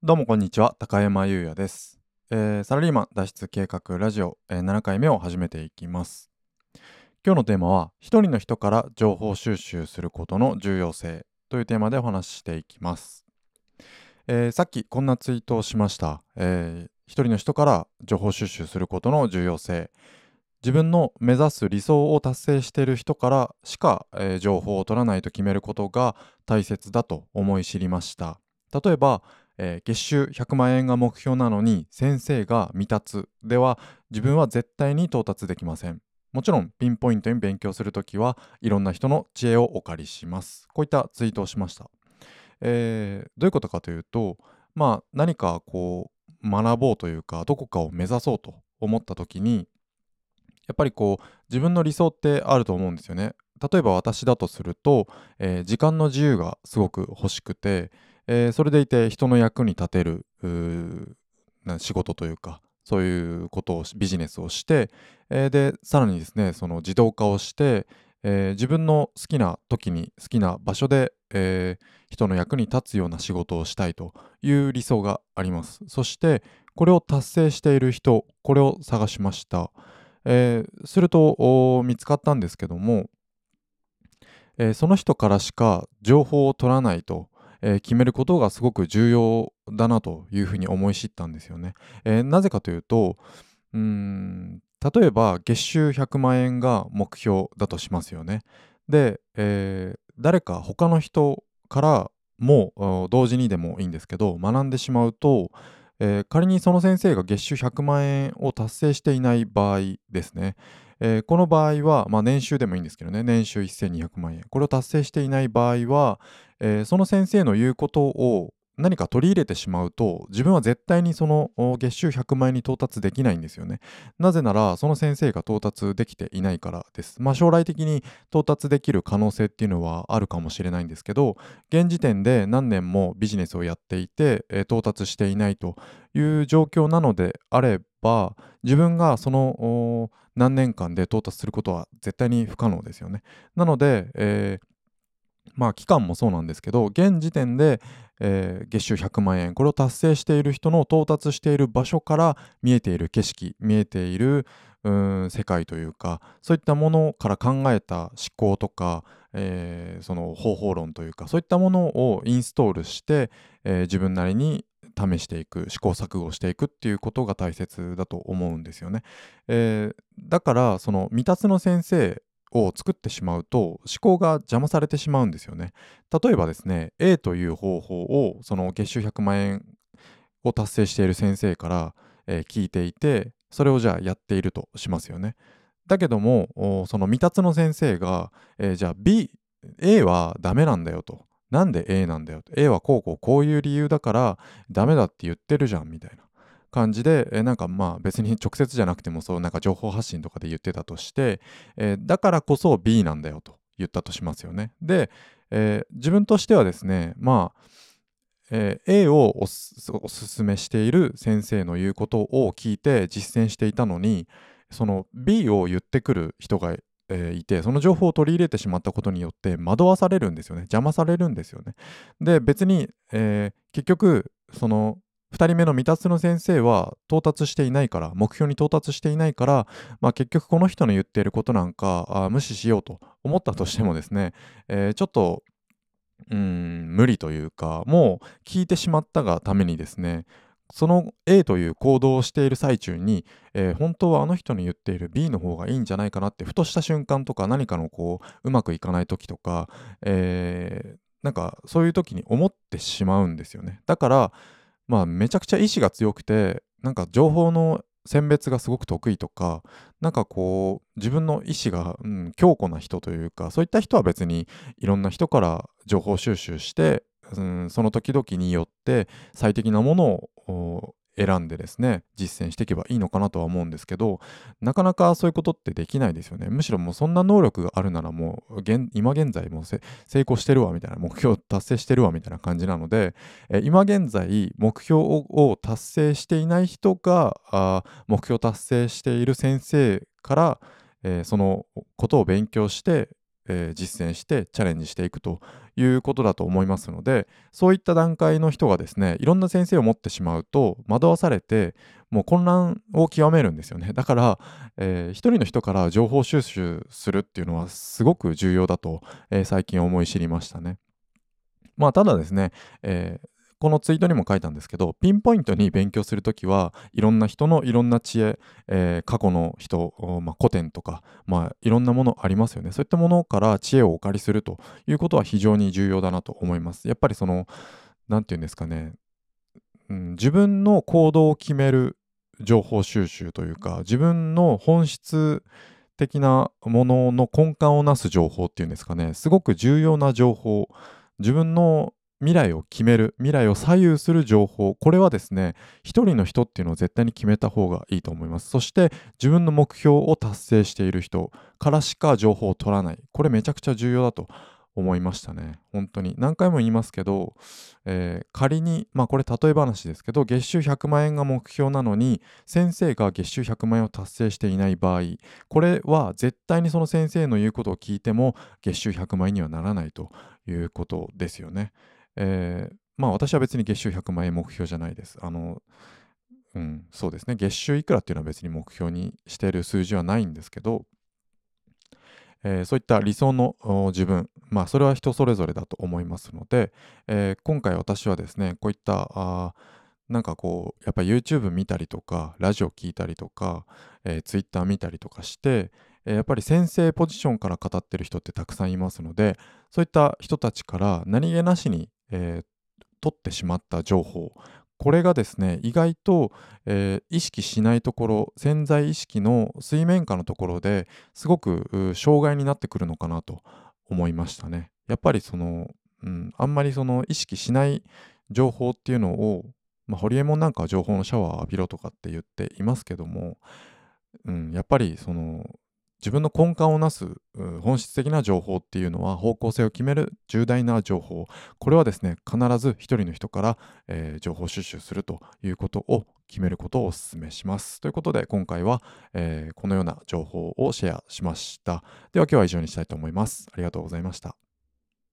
どうもこんにちは高山優也です、えー、サラリーマン脱出計画ラジオ、えー、7回目を始めていきます。今日のテーマは一人の人から情報収集することの重要性というテーマでお話ししていきます、えー、さっきこんなツイートをしました、えー、一人の人から情報収集することの重要性。自分の目指す理想を達成している人からしか、えー、情報を取らないと決めることが大切だと思い知りました。例えば、えー、月収100万円が目標なのに先生が未達。では自分は絶対に到達できません。もちろんピンポイントに勉強するときはいろんな人の知恵をお借りします。こういったツイートをしました、えー、どういうことかというとまあ何かこう学ぼうというかどこかを目指そうと思った時にやっぱりこう自分の理想ってあると思うんですよね。例えば私だとすると、えー、時間の自由がすごく欲しくて、えー、それでいて人の役に立てる仕事というかそういうことをビジネスをして、えー、でさらにですねその自動化をして、えー、自分の好きな時に好きな場所で、えー、人の役に立つような仕事をしたいという理想があります。そしてこれを達成している人これを探しました、えすると見つかったんですけども、えその人からしか情報を取らないとえー、決めることがすごく重要だなというふうに思い知ったんですよね。えー、なぜかというとうん例えば月収100万円が目標だとしますよね。で、えー、誰か他の人からも同時にでもいいんですけど学んでしまうと、えー、仮にその先生が月収100万円を達成していない場合ですね、えー、この場合は、まあ、年収でもいいんですけどね年収1200万円これを達成していない場合は、えー、その先生の言うことを何か取り入れてしまうと自分は絶対にその月収100万円に到達できないんですよね。なぜならその先生が到達できていないからです。まあ将来的に到達できる可能性っていうのはあるかもしれないんですけど現時点で何年もビジネスをやっていて、えー、到達していないという状況なのであればば自分がその何年間で到達することは絶対に不可能ですよね。なので、えーまあ期間もそうなんですけど現時点で、えー、月収100万円これを達成している人の到達している場所から見えている景色見えているうん世界というかそういったものから考えた思考とか、えー、その方法論というかそういったものをインストールして、えー、自分なりに試していく試行錯誤していくっていうことが大切だと思うんですよね。えー、だからその未達の先生を作ってしまうと思考が邪魔されてしまうんですよね。例えばですね A という方法をその月収100万円を達成している先生から、えー、聞いていてそれをじゃあやっているとしますよね。だけどもその未達の先生が、えー、じゃあ B A はダメなんだよと。なんで A なんだよと。A はこうこうこういう理由だからダメだって言ってるじゃんみたいな。感じで、え、なんかまあ別に直接じゃなくてもそうなんか情報発信とかで言ってたとして、え、だからこそ B なんだよと言ったとしますよね。で、え、自分としてはですねまあえー、A をおすすめしている先生の言うことを聞いて実践していたのにその B を言ってくる人が、え、いてその情報を取り入れてしまったことによって惑わされるんですよね。邪魔されるんですよね。で別に、えー、結局その2人目の未達の先生は到達していないから目標に到達していないから、まあ、結局この人の言っていることなんか無視しようと思ったとしてもですね、えー、ちょっとうん無理というかもう聞いてしまったがためにですねその A という行動をしている最中に、えー、本当はあの人の言っている B の方がいいんじゃないかなってふとした瞬間とか何かのこううまくいかない時とか、えー、なんかそういう時に思ってしまうんですよね。だからまあめちゃくちゃ意志が強くてなんか情報の選別がすごく得意とかなんかこう自分の意志が、うん、強固な人というかそういった人は別にいろんな人から情報収集して、うん、その時々によって最適なものを選んでですね実践していけばいいのかなとは思うんですけどなかなかそういうことってできないですよね。むしろもうそんな能力があるならもう今現在も成功してるわみたいな目標達成してるわみたいな感じなので、え今現在目標を達成していない人があ目標達成している先生から、えー、そのことを勉強してえー、実践してチャレンジしていくということだと思いますのでそういった段階の人がですねいろんな先生を持ってしまうと惑わされてもう混乱を極めるんですよねだから、えー、一人の人から情報収集するっていうのはすごく重要だと、えー、最近思い知りましたね。まあただですね、えーこのツイートにも書いたんですけどピンポイントに勉強するときはいろんな人のいろんな知恵、えー、過去の人、まあ、古典とか、まあ、いろんなものありますよね。そういったものから知恵をお借りするということは非常に重要だなと思います。やっぱりその何て言うんですかね、うん、自分の行動を決める情報収集というか自分の本質的なものの根幹をなす情報っていうんですかね。すごく重要な情報。自分の未来を決める未来を左右する情報。これはですね一人の人っていうのを絶対に決めた方がいいと思います。そして自分の目標を達成している人からしか情報を取らない。これめちゃくちゃ重要だと思いましたね。本当に。何回も言いますけど、えー、仮にまあこれ例え話ですけど月収100万円が目標なのに先生が月収100万円を達成していない場合これは絶対にその先生の言うことを聞いても月収100万円にはならないということですよね。えー、まあ私は別に月収100万円目標じゃないです。あの、うん、そうですね。月収いくらっていうのは別に目標にしている数字はないんですけど、えー、そういった理想の自分、まあそれは人それぞれだと思いますので、えー、今回私はですね、こういったあなんかこう、やっぱ YouTube 見たりとか、ラジオ聞いたりとか、えー、Twitter 見たりとかして、えやっぱり先生ポジションから語ってる人ってたくさんいますので、そういった人たちから何気なしにえー、取ってしまった情報。これがですね意外と、えー、意識しないところ潜在意識の水面下のところですごく障害になってくるのかなと思いましたね。やっぱりその、うん、あんまりその意識しない情報っていうのを、まあ、ホリエモンなんかは情報のシャワー浴びろとかって言っていますけども、うん、やっぱりその自分の根幹をなす本質的な情報っていうのは方向性を決める重大な情報。これはですね必ず一人の人から、えー、情報収集するということを決めることをお勧めします。ということで今回は、えー、このような情報をシェアしました。では今日は以上にしたいと思います。ありがとうございました。